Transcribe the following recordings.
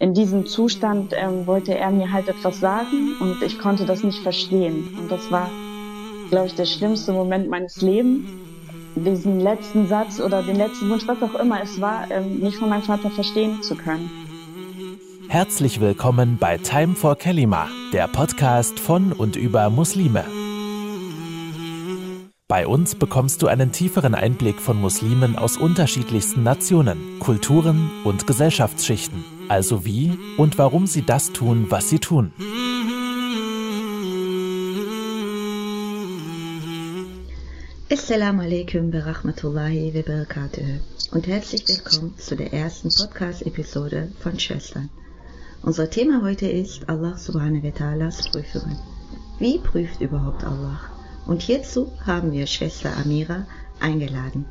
in diesem Zustand ähm, wollte er mir halt etwas sagen und ich konnte das nicht verstehen. Und das war, glaube ich, der schlimmste Moment meines Lebens, diesen letzten Satz oder den letzten Wunsch, was auch immer es war, ähm, nicht von meinem Vater verstehen zu können. Herzlich willkommen bei Time for Kalima, der Podcast von und über Muslime. Bei uns bekommst du einen tieferen Einblick von Muslimen aus unterschiedlichsten Nationen, Kulturen und Gesellschaftsschichten. Also wie und warum sie das tun, was sie tun. Assalamu alaikum wa rahmatullahi wa barakatuh und herzlich willkommen zu der ersten Podcast-Episode von Schwestern. Unser Thema heute ist Allah subhanahu wa ta'alas Prüfungen. Wie prüft überhaupt Allah? Und hierzu haben wir Schwester Amira eingeladen.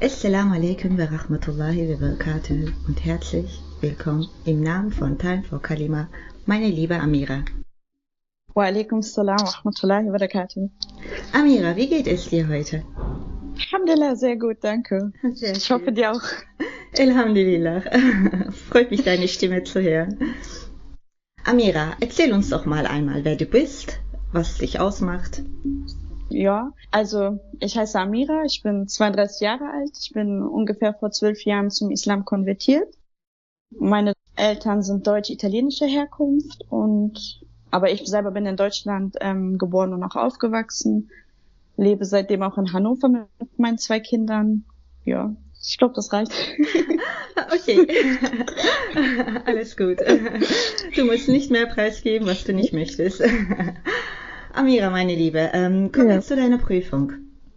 Assalamu alaikum wa rahmatullahi wa barakatuh und herzlich willkommen im Namen von Time for Kalima, meine liebe Amira. Wa alaikum salam wa rahmatullahi wa barakatuh. Amira, wie geht es dir heute? Alhamdulillah, sehr gut, danke. Sehr ich hoffe dir auch. Alhamdulillah. Freut mich, deine Stimme zu hören. Amira, erzähl uns doch mal einmal, wer du bist, was dich ausmacht. Ja, also ich heiße Amira, ich bin 32 Jahre alt, ich bin ungefähr vor zwölf Jahren zum Islam konvertiert. Meine Eltern sind deutsch-italienischer Herkunft und aber ich selber bin in Deutschland ähm, geboren und auch aufgewachsen, lebe seitdem auch in Hannover mit meinen zwei Kindern. Ja, ich glaube, das reicht. okay. Alles gut. Du musst nicht mehr preisgeben, was du nicht möchtest. Amira, meine Liebe, ähm, kommen wir Ja. zu deiner Prüfung.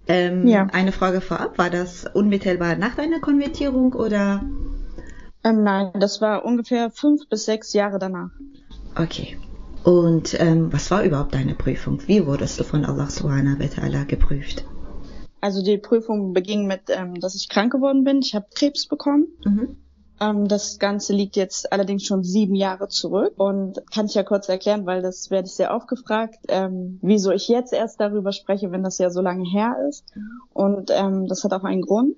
Ähm, Ja. Eine Frage vorab, war das unmittelbar nach deiner Konvertierung oder? Ähm, nein, das war ungefähr fünf bis sechs Jahre danach. Okay. Und ähm, was war überhaupt deine Prüfung? Wie wurdest du von Allah subhanahu wa ta'ala geprüft? Also die Prüfung beging mit, ähm, dass ich krank geworden bin. Ich habe Krebs bekommen. Mhm. Ähm, das Ganze liegt jetzt allerdings schon sieben Jahre zurück und kann ich ja kurz erklären, weil das werde ich sehr oft gefragt, ähm, wieso ich jetzt erst darüber spreche, wenn das ja so lange her ist. Und ähm, das hat auch einen Grund.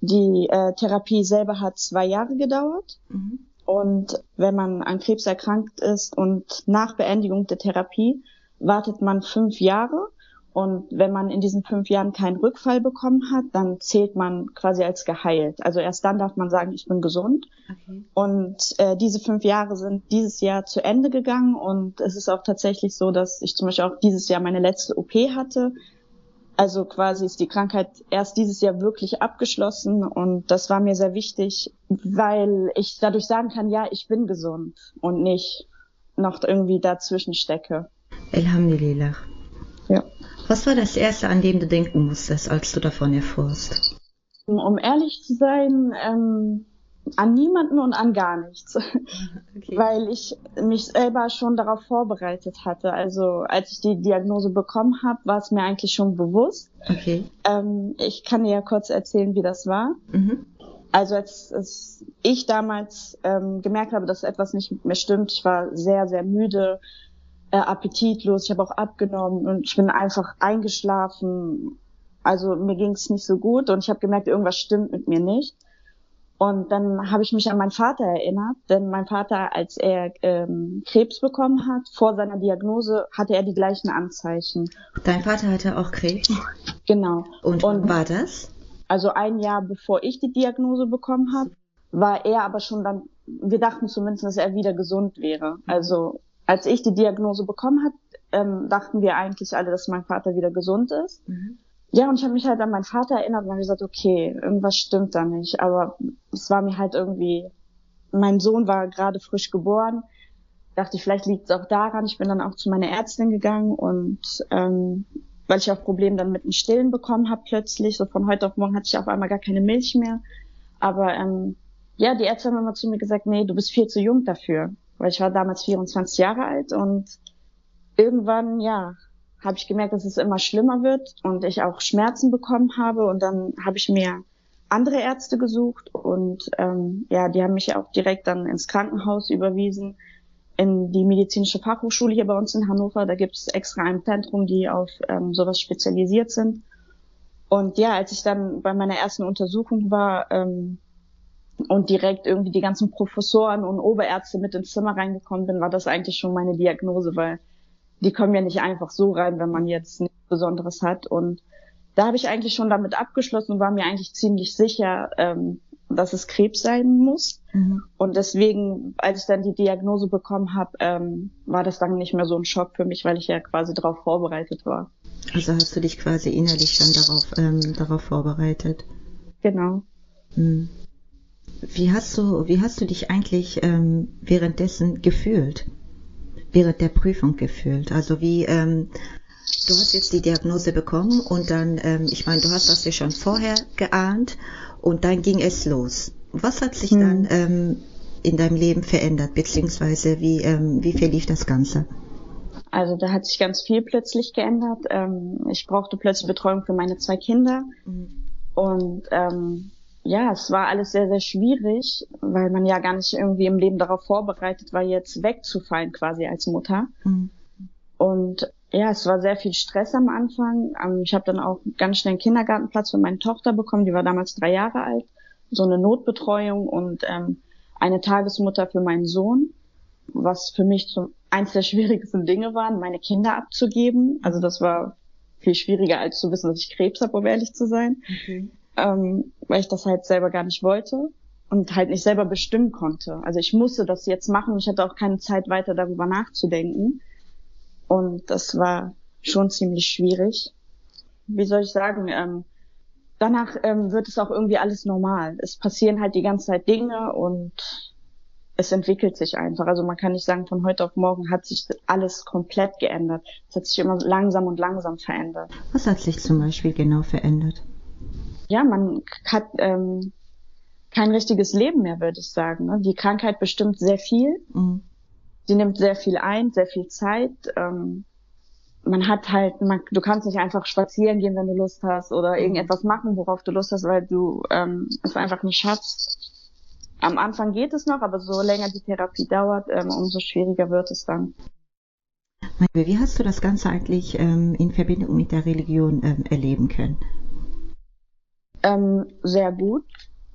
Die äh, Therapie selber hat zwei Jahre gedauert. Mhm. Und wenn man an Krebs erkrankt ist und nach Beendigung der Therapie wartet man fünf Jahre. Und wenn man in diesen fünf Jahren keinen Rückfall bekommen hat, dann zählt man quasi als geheilt. Also erst dann darf man sagen, ich bin gesund. Okay. Und äh, diese fünf Jahre sind dieses Jahr zu Ende gegangen. Und es ist auch tatsächlich so, dass ich zum Beispiel auch dieses Jahr meine letzte OP hatte. Also quasi ist die Krankheit erst dieses Jahr wirklich abgeschlossen. Und das war mir sehr wichtig, weil ich dadurch sagen kann, ja, ich bin gesund und nicht noch irgendwie dazwischen stecke. Alhamdulillah. Ja. Was war das Erste, an dem du denken musstest, als du davon erfuhrst? Um ehrlich zu sein, ähm, an niemanden und an gar nichts. Okay. weil ich mich selber schon darauf vorbereitet hatte. Also als ich die Diagnose bekommen habe, war es mir eigentlich schon bewusst. Okay. Ähm, ich kann dir ja kurz erzählen, wie das war. Mhm. Also als, als ich damals ähm, gemerkt habe, dass etwas nicht mehr stimmt, ich war sehr, sehr müde, äh, appetitlos, ich habe auch abgenommen und ich bin einfach eingeschlafen. Also mir ging es nicht so gut und ich habe gemerkt, irgendwas stimmt mit mir nicht. Und dann habe ich mich an meinen Vater erinnert, denn mein Vater, als er ähm, Krebs bekommen hat, vor seiner Diagnose, hatte er die gleichen Anzeichen. Dein Vater hatte auch Krebs. Genau. Und, Und- war das? Also ein Jahr bevor ich die Diagnose bekommen habe, war er aber schon dann, wir dachten zumindest, dass er wieder gesund wäre. Also als ich die Diagnose bekommen hat, ähm, dachten wir eigentlich alle, dass mein Vater wieder gesund ist. Mhm. Ja, und ich habe mich halt an meinen Vater erinnert und habe gesagt, okay, irgendwas stimmt da nicht. Aber es war mir halt irgendwie, mein Sohn war gerade frisch geboren. Dachte ich, vielleicht liegt es auch daran. Ich bin dann auch zu meiner Ärztin gegangen und ähm, weil ich auch Probleme dann mit dem Stillen bekommen habe plötzlich. So von heute auf morgen hatte ich auf einmal gar keine Milch mehr. Aber ähm, ja, die Ärzte haben immer zu mir gesagt, nee, du bist viel zu jung dafür. Weil ich war damals 24 Jahre alt und irgendwann, ja, habe ich gemerkt, dass es immer schlimmer wird und ich auch Schmerzen bekommen habe. Und dann habe ich mir andere Ärzte gesucht und ähm, ja, die haben mich auch direkt dann ins Krankenhaus überwiesen, in die medizinische Fachhochschule hier bei uns in Hannover. Da gibt es extra ein Zentrum, die auf ähm, sowas spezialisiert sind. Und ja, als ich dann bei meiner ersten Untersuchung war, ähm, und direkt irgendwie die ganzen Professoren und Oberärzte mit ins Zimmer reingekommen bin, war das eigentlich schon meine Diagnose, weil die kommen ja nicht einfach so rein, wenn man jetzt nichts Besonderes hat. Und da habe ich eigentlich schon damit abgeschlossen und war mir eigentlich ziemlich sicher, ähm, dass es Krebs sein muss. Mhm. Und deswegen, als ich dann die Diagnose bekommen habe, ähm, war das dann nicht mehr so ein Schock für mich, weil ich ja quasi darauf vorbereitet war. Also hast du dich quasi innerlich schon darauf, ähm, darauf vorbereitet? Genau. Mhm. Wie hast du, wie hast du dich eigentlich ähm, währenddessen gefühlt? Während der Prüfung gefühlt? Also wie, ähm, du hast jetzt die Diagnose bekommen und dann, ähm, ich meine, du hast das ja schon vorher geahnt und dann ging es los. Was hat sich hm. dann ähm, in deinem Leben verändert, beziehungsweise wie, ähm, wie verlief das Ganze? Also da hat sich ganz viel plötzlich geändert. Ähm, ich brauchte plötzlich Betreuung für meine zwei Kinder. Mhm. Und ähm, ja, es war alles sehr, sehr schwierig, weil man ja gar nicht irgendwie im Leben darauf vorbereitet war, jetzt wegzufallen quasi als Mutter. Mhm. Und ja, es war sehr viel Stress am Anfang. Ähm, ich habe dann auch ganz schnell einen Kindergartenplatz für meine Tochter bekommen, die war damals drei Jahre alt, so eine Notbetreuung und ähm, eine Tagesmutter für meinen Sohn, was für mich zum eins der schwierigsten Dinge waren, meine Kinder abzugeben. Also das war viel schwieriger als zu wissen, dass ich Krebs habe, um ehrlich zu sein. Okay ähm, weil ich das halt selber gar nicht wollte und halt nicht selber bestimmen konnte. Also ich musste das jetzt machen. Ich hatte auch keine Zeit weiter darüber nachzudenken. Und das war schon ziemlich schwierig. Wie soll ich sagen? Ähm, danach ähm, wird es auch irgendwie alles normal. Es passieren halt die ganze Zeit Dinge und es entwickelt sich einfach. Also man kann nicht sagen, von heute auf morgen hat sich alles komplett geändert. Es hat sich immer langsam und langsam verändert. Was hat sich zum Beispiel genau verändert? Ja, man hat ähm, kein richtiges Leben mehr, würde ich sagen. Ne? Die Krankheit bestimmt sehr viel. Mhm. Sie nimmt sehr viel ein, sehr viel Zeit. Ähm, man hat halt, man, du kannst nicht einfach spazieren gehen, wenn du Lust hast, oder mhm. irgendetwas machen, worauf du Lust hast, weil du ähm, es einfach nicht schaffst. Am Anfang geht es noch, aber so länger die Therapie dauert, ähm, umso schwieriger wird es dann. Wie hast du das Ganze eigentlich ähm, in Verbindung mit der Religion ähm, erleben können? Ähm, sehr gut.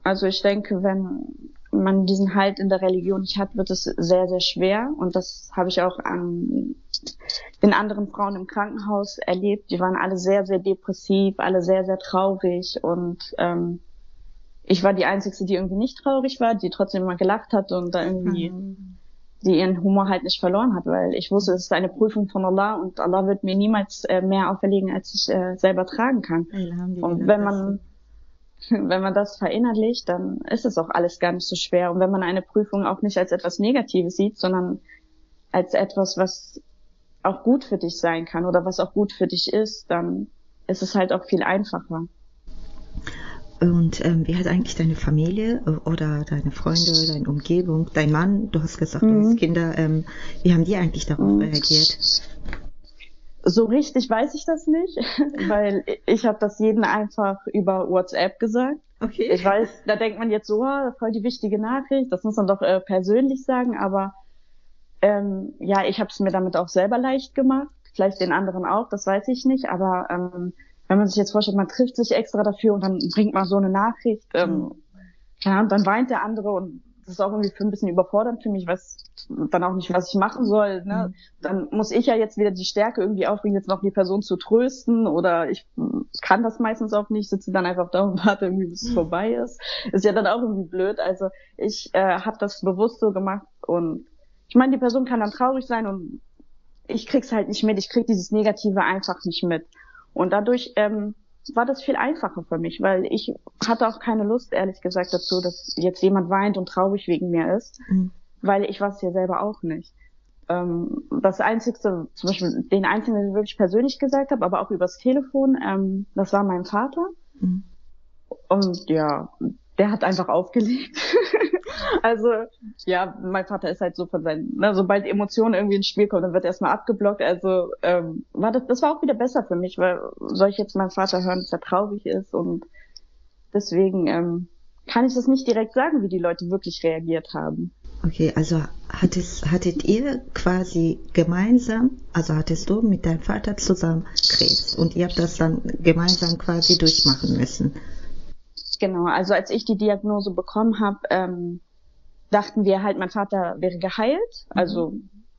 Also ich denke, wenn man diesen Halt in der Religion nicht hat, wird es sehr, sehr schwer. Und das habe ich auch an den anderen Frauen im Krankenhaus erlebt. Die waren alle sehr, sehr depressiv, alle sehr, sehr traurig. Und ähm, ich war die Einzige, die irgendwie nicht traurig war, die trotzdem immer gelacht hat und da irgendwie mhm. die ihren Humor halt nicht verloren hat, weil ich wusste, es ist eine Prüfung von Allah und Allah wird mir niemals äh, mehr auferlegen, als ich äh, selber tragen kann. Und wenn man wenn man das verinnerlicht, dann ist es auch alles gar nicht so schwer. Und wenn man eine Prüfung auch nicht als etwas Negatives sieht, sondern als etwas, was auch gut für dich sein kann oder was auch gut für dich ist, dann ist es halt auch viel einfacher. Und ähm, wie hat eigentlich deine Familie oder deine Freunde, deine Umgebung, dein Mann, du hast gesagt, mhm. du hast mhm. Kinder, ähm, wie haben die eigentlich darauf mhm. reagiert? So richtig weiß ich das nicht, weil ich habe das jeden einfach über WhatsApp gesagt. Okay. Ich weiß, da denkt man jetzt so, oh, voll die wichtige Nachricht, das muss man doch äh, persönlich sagen, aber ähm, ja, ich habe es mir damit auch selber leicht gemacht, vielleicht den anderen auch, das weiß ich nicht, aber ähm, wenn man sich jetzt vorstellt, man trifft sich extra dafür und dann bringt man so eine Nachricht, ähm, mhm. ja, und dann weint der andere und das ist auch irgendwie für ein bisschen überfordernd für mich, weiß dann auch nicht, was ich machen soll. Ne? Mhm. Dann muss ich ja jetzt wieder die Stärke irgendwie aufbringen, jetzt noch die Person zu trösten oder ich kann das meistens auch nicht, sitze dann einfach da und warte irgendwie, bis es mhm. vorbei ist. Ist ja dann auch irgendwie blöd. Also ich äh, habe das bewusst so gemacht und ich meine, die Person kann dann traurig sein und ich krieg's halt nicht mit. Ich krieg dieses Negative einfach nicht mit. Und dadurch ähm, war das viel einfacher für mich, weil ich hatte auch keine Lust, ehrlich gesagt, dazu, dass jetzt jemand weint und traurig wegen mir ist, mhm. weil ich war es ja selber auch nicht. Ähm, das Einzigste, zum Beispiel den Einzigen, den ich wirklich persönlich gesagt habe, aber auch übers Telefon, ähm, das war mein Vater. Mhm. Und ja, der hat einfach aufgelegt. also, ja, mein Vater ist halt so von seinen, ne, sobald Emotionen irgendwie ins Spiel kommen, dann wird erstmal abgeblockt. Also, ähm, war das, das war auch wieder besser für mich, weil soll ich jetzt meinen Vater hören, dass er traurig ist und deswegen ähm, kann ich das nicht direkt sagen, wie die Leute wirklich reagiert haben. Okay, also hattest, hattet ihr quasi gemeinsam, also hattest du mit deinem Vater zusammen Krebs und ihr habt das dann gemeinsam quasi durchmachen müssen? Genau, also als ich die Diagnose bekommen habe, ähm, dachten wir halt, mein Vater wäre geheilt. Mhm. Also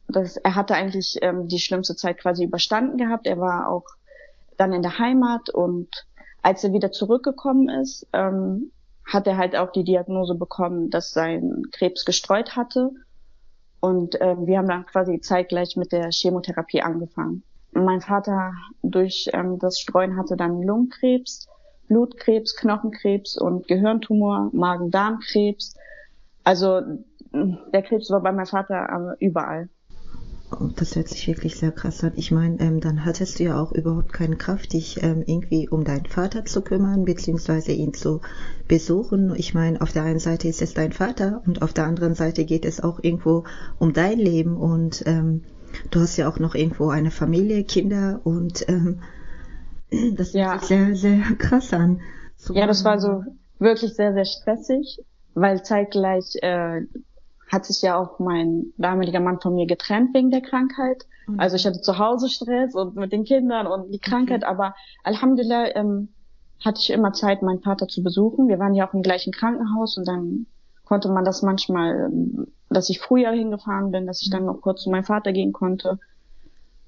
das, er hatte eigentlich ähm, die schlimmste Zeit quasi überstanden gehabt. Er war auch dann in der Heimat und als er wieder zurückgekommen ist, ähm, hat er halt auch die Diagnose bekommen, dass sein Krebs gestreut hatte. Und äh, wir haben dann quasi zeitgleich mit der Chemotherapie angefangen. Mein Vater durch ähm, das Streuen hatte dann Lungenkrebs, Blutkrebs, Knochenkrebs und Gehirntumor, Magen-Darm-Krebs. Also der Krebs war bei meinem Vater äh, überall. Das hört sich wirklich sehr krass an. Ich meine, ähm, dann hattest du ja auch überhaupt keine Kraft, dich ähm, irgendwie um deinen Vater zu kümmern, beziehungsweise ihn zu besuchen. Ich meine, auf der einen Seite ist es dein Vater und auf der anderen Seite geht es auch irgendwo um dein Leben und ähm, du hast ja auch noch irgendwo eine Familie, Kinder und ähm, das ja. hört sich sehr, sehr krass an. So ja, das war so wirklich sehr, sehr stressig, weil zeitgleich äh, hat sich ja auch mein damaliger Mann von mir getrennt wegen der Krankheit. Mhm. Also ich hatte zu Hause Stress und mit den Kindern und die Krankheit, okay. aber Alhamdulillah ähm, hatte ich immer Zeit, meinen Vater zu besuchen. Wir waren ja auch im gleichen Krankenhaus und dann konnte man das manchmal, ähm, dass ich früher hingefahren bin, dass ich dann noch kurz zu meinem Vater gehen konnte.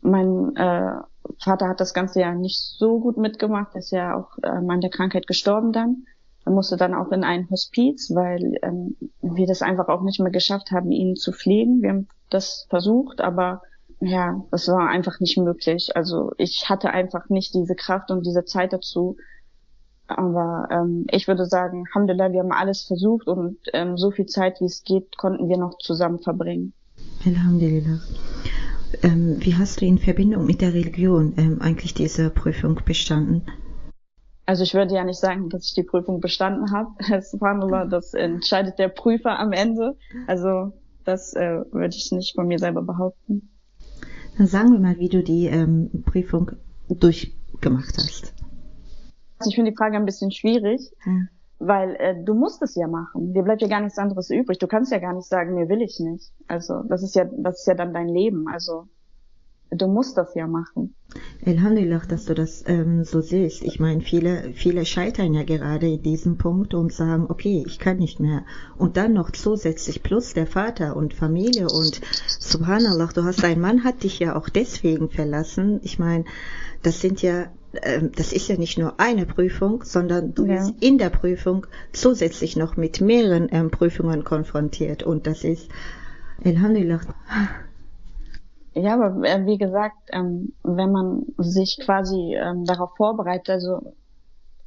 Mein äh, Vater hat das Ganze ja nicht so gut mitgemacht, ist ja auch äh, an der Krankheit gestorben dann. Er musste dann auch in ein Hospiz, weil ähm, wir das einfach auch nicht mehr geschafft haben, ihn zu pflegen. Wir haben das versucht, aber ja, das war einfach nicht möglich. Also ich hatte einfach nicht diese Kraft und diese Zeit dazu. Aber ähm, ich würde sagen, Alhamdulillah, wir haben alles versucht und ähm, so viel Zeit, wie es geht, konnten wir noch zusammen verbringen. Alhamdulillah. Ähm, wie hast du in Verbindung mit der Religion ähm, eigentlich diese Prüfung bestanden? Also ich würde ja nicht sagen, dass ich die Prüfung bestanden habe. Nur, das entscheidet der Prüfer am Ende. Also das äh, würde ich nicht von mir selber behaupten. Dann sagen wir mal, wie du die ähm, Prüfung durchgemacht hast. Also ich finde die Frage ein bisschen schwierig, hm. Weil äh, du musst es ja machen. Dir bleibt ja gar nichts anderes übrig. Du kannst ja gar nicht sagen, mir will ich nicht. Also das ist ja, das ist ja dann dein Leben. Also du musst das ja machen. Alhamdulillah, dass du das ähm, so siehst. Ich meine, viele, viele scheitern ja gerade in diesem Punkt und sagen, okay, ich kann nicht mehr. Und dann noch zusätzlich plus der Vater und Familie und Subhanallah, du hast, dein Mann hat dich ja auch deswegen verlassen. Ich meine, das sind ja, das ist ja nicht nur eine Prüfung, sondern du ja. bist in der Prüfung zusätzlich noch mit mehreren ähm, Prüfungen konfrontiert und das ist, Alhamdulillah, ja, aber äh, wie gesagt, ähm, wenn man sich quasi ähm, darauf vorbereitet, also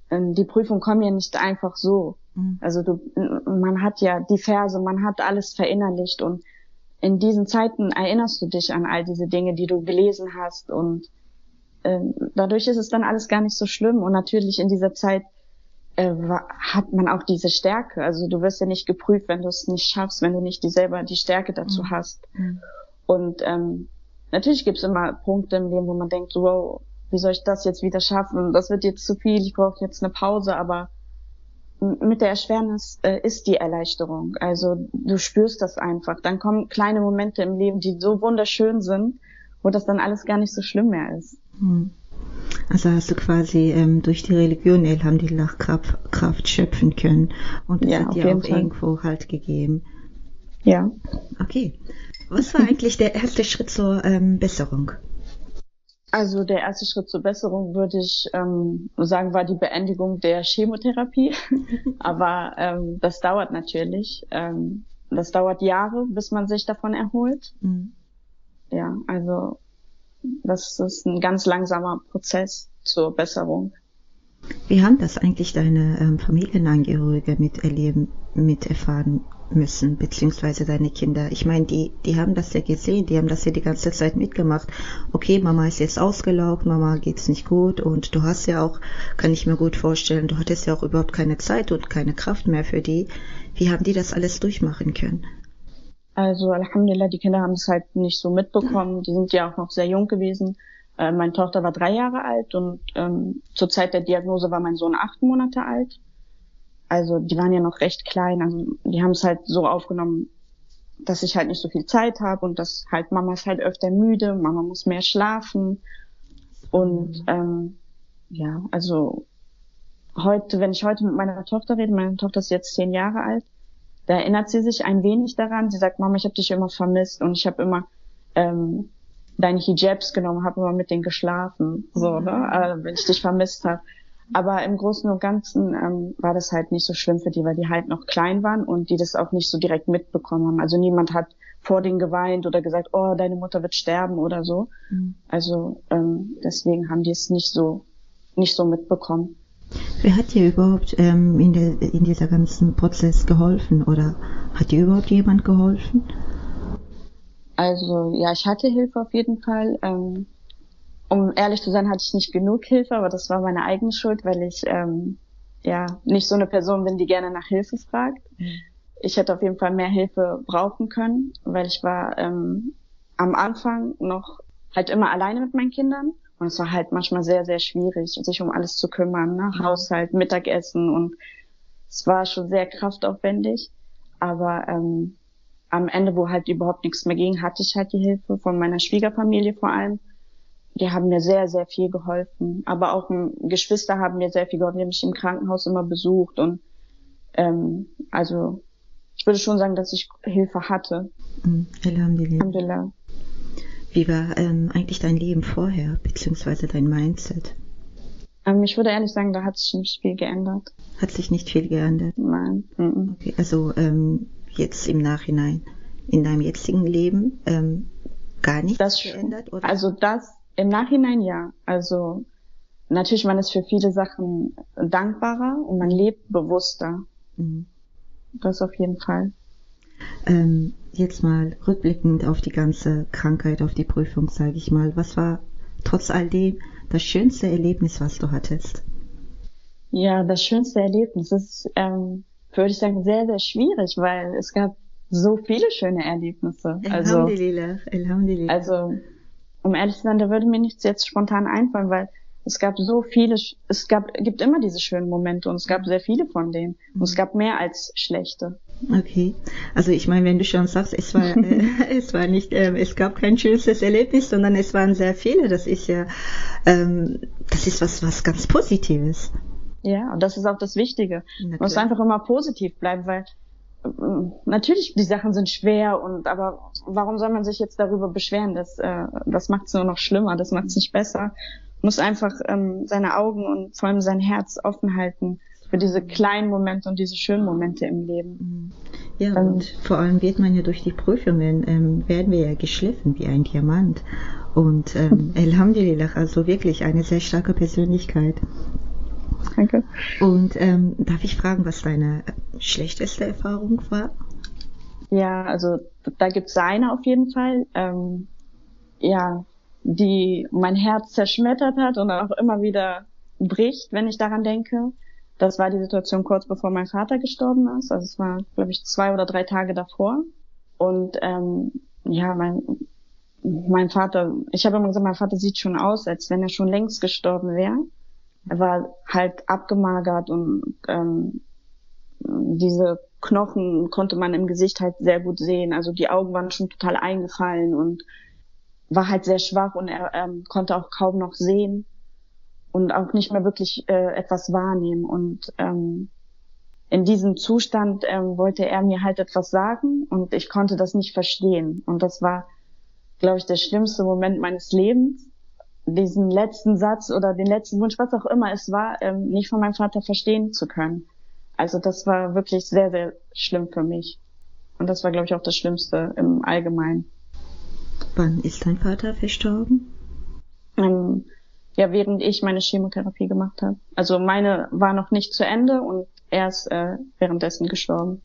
ähm, die Prüfungen kommen ja nicht einfach so. Mhm. Also du, man hat ja die Verse, man hat alles verinnerlicht und in diesen Zeiten erinnerst du dich an all diese Dinge, die du gelesen hast und ähm, dadurch ist es dann alles gar nicht so schlimm und natürlich in dieser Zeit äh, hat man auch diese Stärke. Also du wirst ja nicht geprüft, wenn du es nicht schaffst, wenn du nicht die selber die Stärke dazu mhm. hast. Mhm. Und ähm, natürlich gibt es immer Punkte im Leben, wo man denkt, wow, wie soll ich das jetzt wieder schaffen? Das wird jetzt zu viel, ich brauche jetzt eine Pause, aber mit der Erschwernis äh, ist die Erleichterung. Also du spürst das einfach. Dann kommen kleine Momente im Leben, die so wunderschön sind, wo das dann alles gar nicht so schlimm mehr ist. Hm. Also hast du quasi ähm, durch die Religion Alhamdulillah Kraft, Kraft schöpfen können und das ja, hat dir auch Fall. irgendwo halt gegeben. Ja. Okay. Was war eigentlich der erste Schritt zur ähm, Besserung? Also der erste Schritt zur Besserung würde ich ähm, sagen, war die Beendigung der Chemotherapie. Aber ähm, das dauert natürlich. Ähm, das dauert Jahre, bis man sich davon erholt. Mhm. Ja, also das ist ein ganz langsamer Prozess zur Besserung. Wie haben das eigentlich deine ähm, Familienangehörige miterleben, miterfahren müssen, beziehungsweise deine Kinder. Ich meine, die, die haben das ja gesehen, die haben das ja die ganze Zeit mitgemacht. Okay, Mama ist jetzt ausgelaugt, Mama geht's nicht gut und du hast ja auch, kann ich mir gut vorstellen, du hattest ja auch überhaupt keine Zeit und keine Kraft mehr für die. Wie haben die das alles durchmachen können? Also Alhamdulillah, die Kinder haben es halt nicht so mitbekommen. Die sind ja auch noch sehr jung gewesen. Äh, meine Tochter war drei Jahre alt und ähm, zur Zeit der Diagnose war mein Sohn acht Monate alt also die waren ja noch recht klein, also die haben es halt so aufgenommen, dass ich halt nicht so viel Zeit habe und dass halt Mama ist halt öfter müde, Mama muss mehr schlafen und ähm, ja, also heute, wenn ich heute mit meiner Tochter rede, meine Tochter ist jetzt zehn Jahre alt, da erinnert sie sich ein wenig daran. Sie sagt, Mama, ich habe dich immer vermisst und ich habe immer ähm, deine Hijabs genommen, habe immer mit denen geschlafen, so, ne, äh, wenn ich dich vermisst habe. Aber im Großen und Ganzen ähm, war das halt nicht so schlimm für die, weil die halt noch klein waren und die das auch nicht so direkt mitbekommen haben. Also niemand hat vor denen geweint oder gesagt, oh, deine Mutter wird sterben oder so. Mhm. Also ähm, deswegen haben die es nicht so nicht so mitbekommen. Wer hat dir überhaupt ähm, in, der, in dieser ganzen Prozess geholfen oder hat dir überhaupt jemand geholfen? Also ja, ich hatte Hilfe auf jeden Fall. Ähm, um ehrlich zu sein, hatte ich nicht genug Hilfe, aber das war meine eigene Schuld, weil ich ähm, ja nicht so eine Person bin, die gerne nach Hilfe fragt. Ich hätte auf jeden Fall mehr Hilfe brauchen können, weil ich war ähm, am Anfang noch halt immer alleine mit meinen Kindern und es war halt manchmal sehr, sehr schwierig, sich um alles zu kümmern, ne? Mhm. Haushalt, Mittagessen und es war schon sehr kraftaufwendig. Aber ähm, am Ende, wo halt überhaupt nichts mehr ging, hatte ich halt die Hilfe von meiner Schwiegerfamilie vor allem. Die haben mir sehr, sehr viel geholfen. Aber auch Geschwister haben mir sehr viel geholfen. Die haben mich im Krankenhaus immer besucht und ähm, also ich würde schon sagen, dass ich Hilfe hatte. Mhm. Alhamdulillah. Alhamdulillah. Wie war ähm, eigentlich dein Leben vorher, beziehungsweise dein Mindset? Ähm, ich würde ehrlich sagen, da hat sich nicht viel geändert. Hat sich nicht viel geändert? Nein. Mhm. Okay, also ähm, jetzt im Nachhinein, in deinem jetzigen Leben, ähm, gar nichts das, geändert? Oder? Also das im Nachhinein ja. Also natürlich, man ist für viele Sachen dankbarer und man lebt bewusster. Mhm. Das auf jeden Fall. Ähm, jetzt mal rückblickend auf die ganze Krankheit, auf die Prüfung, sage ich mal, was war trotz all dem das schönste Erlebnis, was du hattest? Ja, das schönste Erlebnis ist, ähm, würde ich sagen, sehr, sehr schwierig, weil es gab so viele schöne Erlebnisse. Also, Alhamdulillah, Alhamdulillah. Also, um ehrlich zu sein, da würde mir nichts jetzt spontan einfallen, weil es gab so viele, es gab, gibt immer diese schönen Momente und es gab sehr viele von denen. Und es gab mehr als schlechte. Okay. Also ich meine, wenn du schon sagst, es war, äh, es war nicht, äh, es gab kein schönstes Erlebnis, sondern es waren sehr viele. Das ist ja, ähm, das ist was, was ganz Positives. Ja, und das ist auch das Wichtige. Man muss einfach immer positiv bleiben, weil äh, natürlich die Sachen sind schwer und aber warum soll man sich jetzt darüber beschweren? Das, äh, das macht es nur noch schlimmer, das macht es nicht besser. Muss einfach ähm, seine Augen und vor allem sein Herz offen halten für diese kleinen Momente und diese schönen Momente im Leben. Mhm. Ja, ähm, und vor allem wird man ja durch die Prüfungen, ähm, werden wir ja geschliffen wie ein Diamant. Und ähm, Alhamdulillah, also wirklich eine sehr starke Persönlichkeit. Danke. Und ähm, darf ich fragen, was deine schlechteste Erfahrung war? Ja, also da gibt's eine auf jeden Fall. Ähm, ja, die mein Herz zerschmettert hat und auch immer wieder bricht, wenn ich daran denke. Das war die Situation kurz bevor mein Vater gestorben ist. Also es war, glaube ich, zwei oder drei Tage davor. Und ähm, ja, mein, mein Vater, ich habe immer gesagt, mein Vater sieht schon aus, als wenn er schon längst gestorben wäre. Er war halt abgemagert und ähm, diese Knochen konnte man im Gesicht halt sehr gut sehen. Also die Augen waren schon total eingefallen und war halt sehr schwach und er ähm, konnte auch kaum noch sehen und auch nicht mehr wirklich äh, etwas wahrnehmen. Und ähm, in diesem Zustand ähm, wollte er mir halt etwas sagen und ich konnte das nicht verstehen. Und das war, glaube ich, der schlimmste Moment meines Lebens, diesen letzten Satz oder den letzten Wunsch, was auch immer es war, ähm, nicht von meinem Vater verstehen zu können. Also das war wirklich sehr, sehr schlimm für mich. Und das war, glaube ich, auch das Schlimmste im Allgemeinen. Wann ist dein Vater verstorben? Ähm, ja, während ich meine Chemotherapie gemacht habe. Also meine war noch nicht zu Ende und er ist äh, währenddessen gestorben.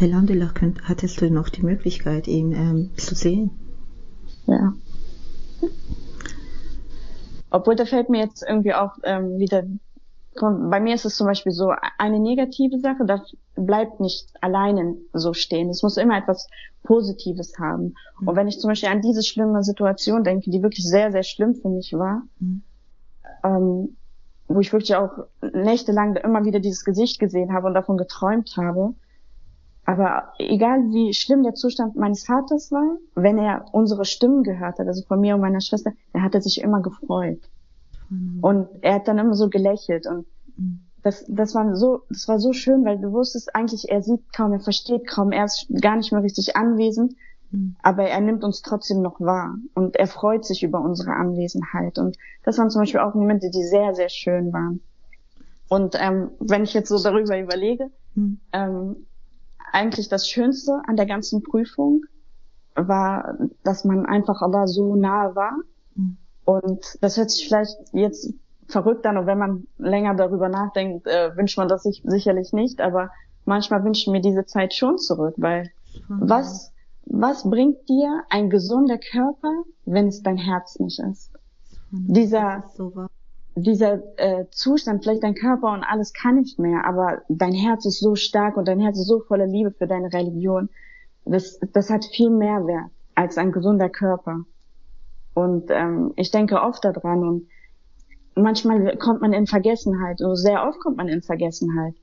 Alhamdulillah, hattest du noch die Möglichkeit, ihn ähm, zu sehen? Ja. Obwohl, da fällt mir jetzt irgendwie auch ähm, wieder bei mir ist es zum Beispiel so, eine negative Sache, das bleibt nicht alleine so stehen. Es muss immer etwas Positives haben. Mhm. Und wenn ich zum Beispiel an diese schlimme Situation denke, die wirklich sehr, sehr schlimm für mich war, mhm. ähm, wo ich wirklich auch nächtelang immer wieder dieses Gesicht gesehen habe und davon geträumt habe. Aber egal wie schlimm der Zustand meines Vaters war, wenn er unsere Stimmen gehört hat, also von mir und meiner Schwester, er hatte sich immer gefreut. Mhm. Und er hat dann immer so gelächelt und das, das war so, das war so schön, weil du wusstest eigentlich, er sieht kaum, er versteht kaum, er ist gar nicht mehr richtig anwesend, mhm. aber er nimmt uns trotzdem noch wahr und er freut sich über unsere Anwesenheit und das waren zum Beispiel auch Momente, die sehr, sehr schön waren. Und ähm, wenn ich jetzt so darüber überlege, mhm. ähm, eigentlich das Schönste an der ganzen Prüfung war, dass man einfach aber so nahe war. Mhm. Und das hört sich vielleicht jetzt verrückt an und wenn man länger darüber nachdenkt, äh, wünscht man das sich sicherlich nicht, aber manchmal wünschen wir diese Zeit schon zurück, weil mhm. was, was bringt dir ein gesunder Körper, wenn es dein Herz nicht ist? Mhm. Dieser, ist dieser äh, Zustand, vielleicht dein Körper und alles kann nicht mehr, aber dein Herz ist so stark und dein Herz ist so voller Liebe für deine Religion. Das, das hat viel mehr Wert als ein gesunder Körper. Und ähm, ich denke oft daran und manchmal kommt man in Vergessenheit, oder sehr oft kommt man in Vergessenheit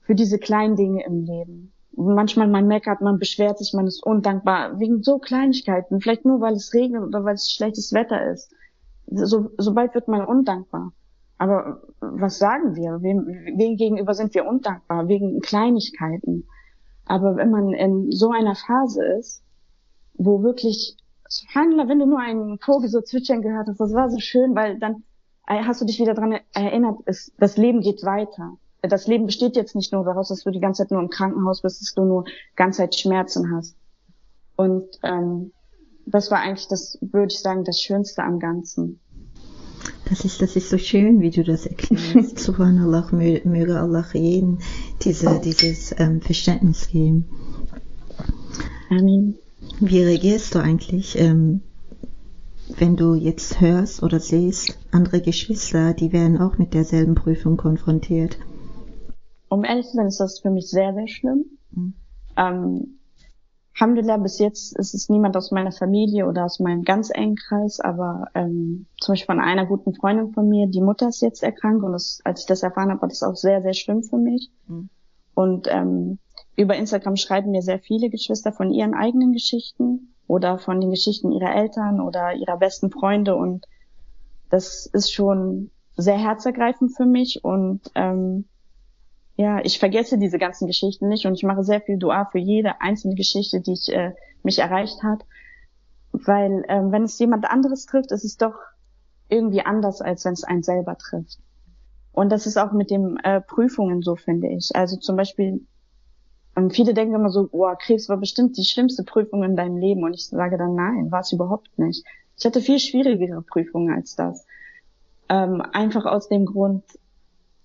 für diese kleinen Dinge im Leben. manchmal man meckert, man beschwert sich, man ist undankbar wegen so Kleinigkeiten, vielleicht nur weil es regnet oder weil es schlechtes Wetter ist. So, sobald wird man undankbar. Aber was sagen wir? Wem, wem gegenüber sind wir undankbar? Wegen Kleinigkeiten. Aber wenn man in so einer Phase ist, wo wirklich, Subhanallah, wenn du nur einen Vogel so zwitschern gehört hast, das war so schön, weil dann äh, hast du dich wieder dran erinnert, es, das Leben geht weiter. Das Leben besteht jetzt nicht nur daraus, dass du die ganze Zeit nur im Krankenhaus bist, dass du nur ganze Zeit Schmerzen hast. Und ähm, das war eigentlich das, würde ich sagen, das Schönste am Ganzen. Das ist, das ist so schön, wie du das erklärst. Subhanallah, möge Allah jeden diese, dieses ähm, Verständnis geben. Amin. Wie reagierst du eigentlich ähm, wenn du jetzt hörst oder siehst, andere Geschwister, die werden auch mit derselben Prüfung konfrontiert? Um ehrlich zu sein, ist das für mich sehr, sehr schlimm. Mhm. Ähm, Alhamdulillah, bis jetzt ist es niemand aus meiner Familie oder aus meinem ganz engen Kreis, aber ähm, zum Beispiel von einer guten Freundin von mir, die Mutter ist jetzt erkrankt und das, als ich das erfahren habe, war das auch sehr, sehr schlimm für mich. Mhm. Und ähm, über Instagram schreiben mir sehr viele Geschwister von ihren eigenen Geschichten oder von den Geschichten ihrer Eltern oder ihrer besten Freunde und das ist schon sehr herzergreifend für mich und ähm, ja, ich vergesse diese ganzen Geschichten nicht und ich mache sehr viel Dua für jede einzelne Geschichte, die ich, äh, mich erreicht hat, weil ähm, wenn es jemand anderes trifft, ist es doch irgendwie anders, als wenn es einen selber trifft. Und das ist auch mit den äh, Prüfungen so, finde ich. Also zum Beispiel und viele denken immer so, boah, Krebs war bestimmt die schlimmste Prüfung in deinem Leben. Und ich sage dann, nein, war es überhaupt nicht. Ich hatte viel schwierigere Prüfungen als das. Ähm, einfach aus dem Grund,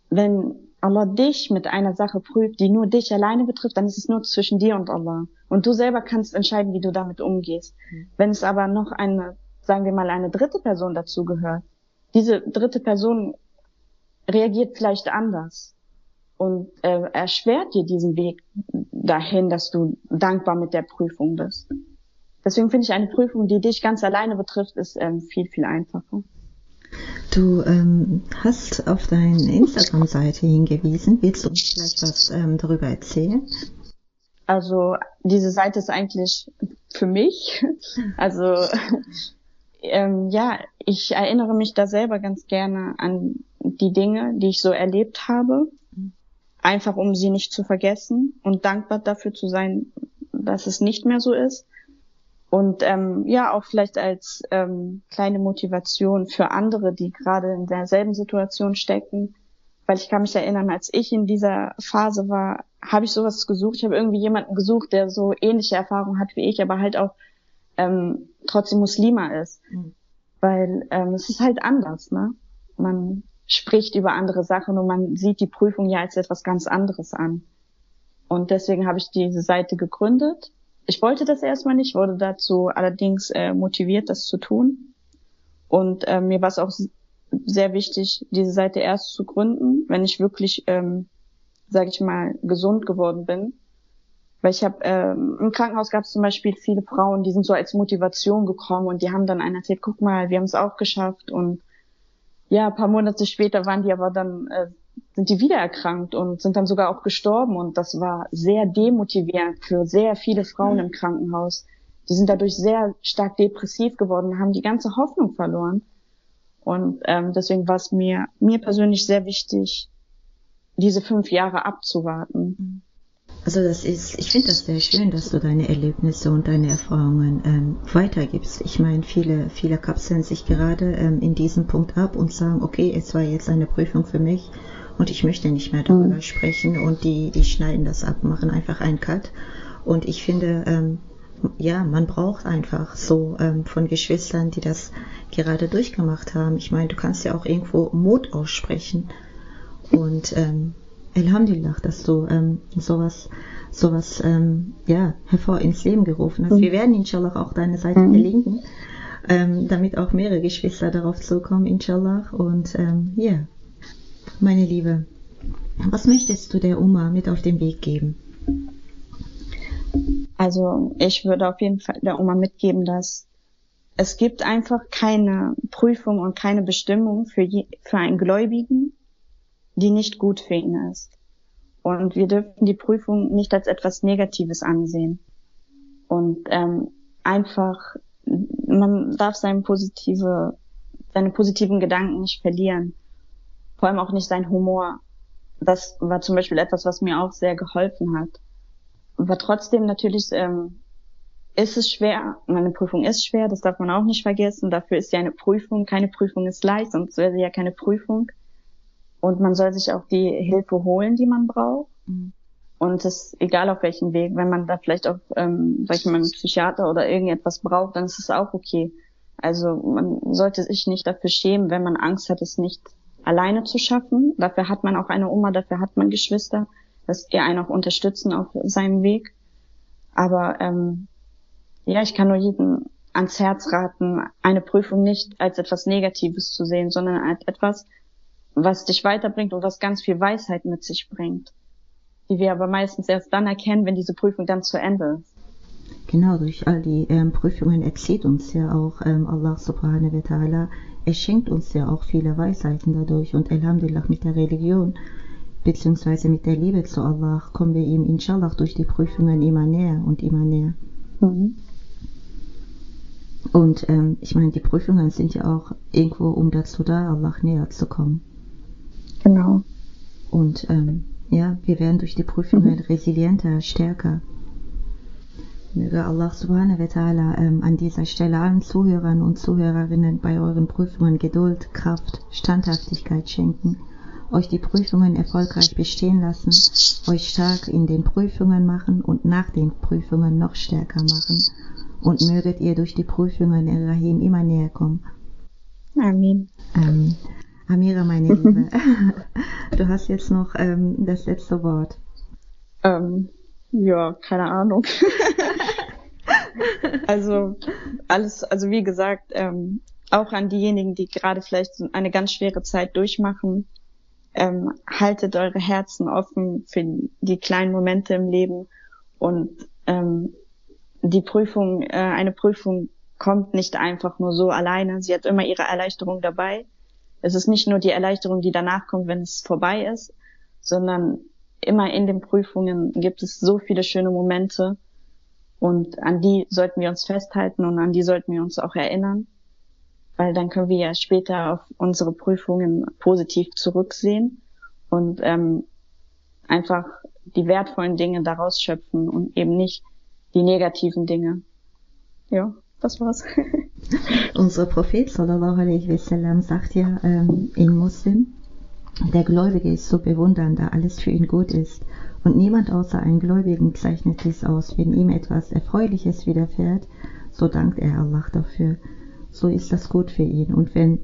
wenn Allah dich mit einer Sache prüft, die nur dich alleine betrifft, dann ist es nur zwischen dir und Allah. Und du selber kannst entscheiden, wie du damit umgehst. Mhm. Wenn es aber noch eine, sagen wir mal, eine dritte Person dazu gehört, diese dritte Person reagiert vielleicht anders und äh, erschwert dir diesen Weg dahin, dass du dankbar mit der Prüfung bist. Deswegen finde ich eine Prüfung, die dich ganz alleine betrifft, ist ähm, viel, viel einfacher. Du ähm, hast auf deine Instagram-Seite hingewiesen. Willst du uns vielleicht was ähm, darüber erzählen? Also diese Seite ist eigentlich für mich. Also ähm, ja, ich erinnere mich da selber ganz gerne an die Dinge, die ich so erlebt habe einfach um sie nicht zu vergessen und dankbar dafür zu sein, dass es nicht mehr so ist. Und ähm, ja, auch vielleicht als ähm, kleine Motivation für andere, die gerade in derselben Situation stecken. Weil ich kann mich erinnern, als ich in dieser Phase war, habe ich sowas gesucht. Ich habe irgendwie jemanden gesucht, der so ähnliche Erfahrungen hat wie ich, aber halt auch ähm, trotzdem Muslima ist. Mhm. Weil ähm, es ist halt anders, ne? Man spricht über andere Sachen und man sieht die Prüfung ja als etwas ganz anderes an. Und deswegen habe ich diese Seite gegründet. Ich wollte das erstmal nicht, wurde dazu allerdings äh, motiviert, das zu tun. Und äh, mir war es auch sehr wichtig, diese Seite erst zu gründen, wenn ich wirklich, ähm, sage ich mal, gesund geworden bin. Weil ich habe ähm, im Krankenhaus gab es zum Beispiel viele Frauen, die sind so als Motivation gekommen und die haben dann einer erzählt, guck mal, wir haben es auch geschafft und ja, ein paar Monate später waren die aber dann, äh, sind die wieder erkrankt und sind dann sogar auch gestorben und das war sehr demotivierend für sehr viele Frauen im Krankenhaus. Die sind dadurch sehr stark depressiv geworden, haben die ganze Hoffnung verloren. Und ähm, deswegen war es mir, mir persönlich sehr wichtig, diese fünf Jahre abzuwarten. Also das ist, ich finde das sehr schön, dass du deine Erlebnisse und deine Erfahrungen ähm, weitergibst. Ich meine, viele, viele kapseln sich gerade ähm, in diesem Punkt ab und sagen, okay, es war jetzt eine Prüfung für mich und ich möchte nicht mehr darüber mhm. sprechen und die, die schneiden das ab, machen einfach einen Cut. Und ich finde, ähm, ja, man braucht einfach so ähm, von Geschwistern, die das gerade durchgemacht haben. Ich meine, du kannst ja auch irgendwo Mut aussprechen. Und ähm, Alhamdulillah, dass du ähm, sowas, sowas ähm, ja, hervor ins Leben gerufen hast. Mhm. Wir werden inshallah auch deine Seite mhm. verlinken, ähm, damit auch mehrere Geschwister darauf zukommen, inshallah. Und ähm, ja, yeah. meine Liebe, was möchtest du der Oma mit auf den Weg geben? Also ich würde auf jeden Fall der Oma mitgeben, dass es gibt einfach keine Prüfung und keine Bestimmung für, je, für einen Gläubigen, die nicht gut für ihn ist. Und wir dürfen die Prüfung nicht als etwas Negatives ansehen. Und ähm, einfach, man darf seine positive, seine positiven Gedanken nicht verlieren. Vor allem auch nicht sein Humor. Das war zum Beispiel etwas, was mir auch sehr geholfen hat. Aber trotzdem natürlich ähm, ist es schwer. Meine Prüfung ist schwer, das darf man auch nicht vergessen. Dafür ist ja eine Prüfung. Keine Prüfung ist leicht, sonst wäre sie ja keine Prüfung. Und man soll sich auch die Hilfe holen, die man braucht. Mhm. Und das egal auf welchem Weg. Wenn man da vielleicht auch, ähm, sag ich mal, einen Psychiater oder irgendetwas braucht, dann ist es auch okay. Also man sollte sich nicht dafür schämen, wenn man Angst hat, es nicht alleine zu schaffen. Dafür hat man auch eine Oma, dafür hat man Geschwister, dass die einen auch unterstützen auf seinem Weg. Aber ähm, ja, ich kann nur jedem ans Herz raten, eine Prüfung nicht als etwas Negatives zu sehen, sondern als etwas, was dich weiterbringt und was ganz viel Weisheit mit sich bringt, die wir aber meistens erst dann erkennen, wenn diese Prüfung dann zu Ende ist. Genau, durch all die ähm, Prüfungen erzählt uns ja auch ähm, Allah subhanahu wa ta'ala, er schenkt uns ja auch viele Weisheiten dadurch und Alhamdulillah mit der Religion beziehungsweise mit der Liebe zu Allah kommen wir ihm inshallah durch die Prüfungen immer näher und immer näher. Mhm. Und ähm, ich meine, die Prüfungen sind ja auch irgendwo, um dazu da, Allah näher zu kommen. Genau. Und ähm, ja, wir werden durch die Prüfungen mhm. resilienter, stärker. Möge Allah subhanahu wa ta'ala ähm, an dieser Stelle allen Zuhörern und Zuhörerinnen bei euren Prüfungen Geduld, Kraft, Standhaftigkeit schenken, euch die Prüfungen erfolgreich bestehen lassen, euch stark in den Prüfungen machen und nach den Prüfungen noch stärker machen und möget ihr durch die Prüfungen in Rahim immer näher kommen. Amen. Ähm, Amira, meine Liebe, du hast jetzt noch ähm, das letzte Wort. Ähm, ja, keine Ahnung. also alles, also wie gesagt, ähm, auch an diejenigen, die gerade vielleicht eine ganz schwere Zeit durchmachen, ähm, haltet eure Herzen offen für die kleinen Momente im Leben und ähm, die Prüfung, äh, eine Prüfung kommt nicht einfach nur so alleine. Sie hat immer ihre Erleichterung dabei es ist nicht nur die Erleichterung, die danach kommt, wenn es vorbei ist, sondern immer in den Prüfungen gibt es so viele schöne Momente und an die sollten wir uns festhalten und an die sollten wir uns auch erinnern, weil dann können wir ja später auf unsere Prüfungen positiv zurücksehen und ähm, einfach die wertvollen Dinge daraus schöpfen und eben nicht die negativen Dinge. Ja, das war's. Unser Prophet sallallahu alaihi wasallam sagt ja ähm, in Muslim, der Gläubige ist so bewundernd, da alles für ihn gut ist. Und niemand außer einem Gläubigen zeichnet dies aus. Wenn ihm etwas Erfreuliches widerfährt, so dankt er Allah dafür. So ist das gut für ihn. Und wenn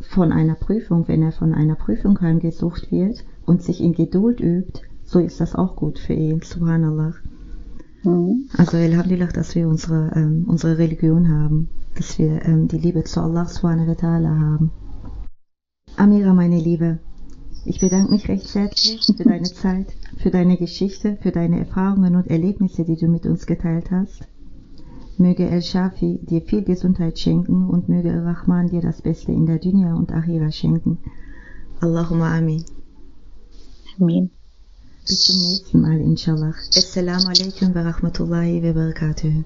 von einer Prüfung, wenn er von einer Prüfung heimgesucht wird und sich in Geduld übt, so ist das auch gut für ihn. Subhanallah. Mhm. Also Alhamdulillah, dass wir unsere, ähm, unsere Religion haben, dass wir ähm, die Liebe zu Allah subhanahu wa ta'ala haben. Amira, meine Liebe, ich bedanke mich recht herzlich für deine Zeit, für deine Geschichte, für deine Erfahrungen und Erlebnisse, die du mit uns geteilt hast. Möge El Shafi dir viel Gesundheit schenken und möge El Rahman dir das Beste in der Dunya und Achira schenken. Allahumma Amin. Amin. Bis zum nächsten Mal, inshallah. Assalamu alaikum wa rahmatullahi wa barakatuh.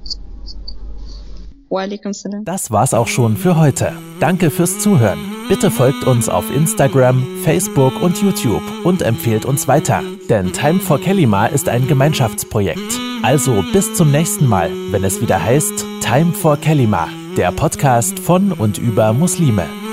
Das war's auch schon für heute. Danke fürs Zuhören. Bitte folgt uns auf Instagram, Facebook und YouTube und empfehlt uns weiter. Denn Time for Kelima ist ein Gemeinschaftsprojekt. Also bis zum nächsten Mal, wenn es wieder heißt Time for Kelima, der Podcast von und über Muslime.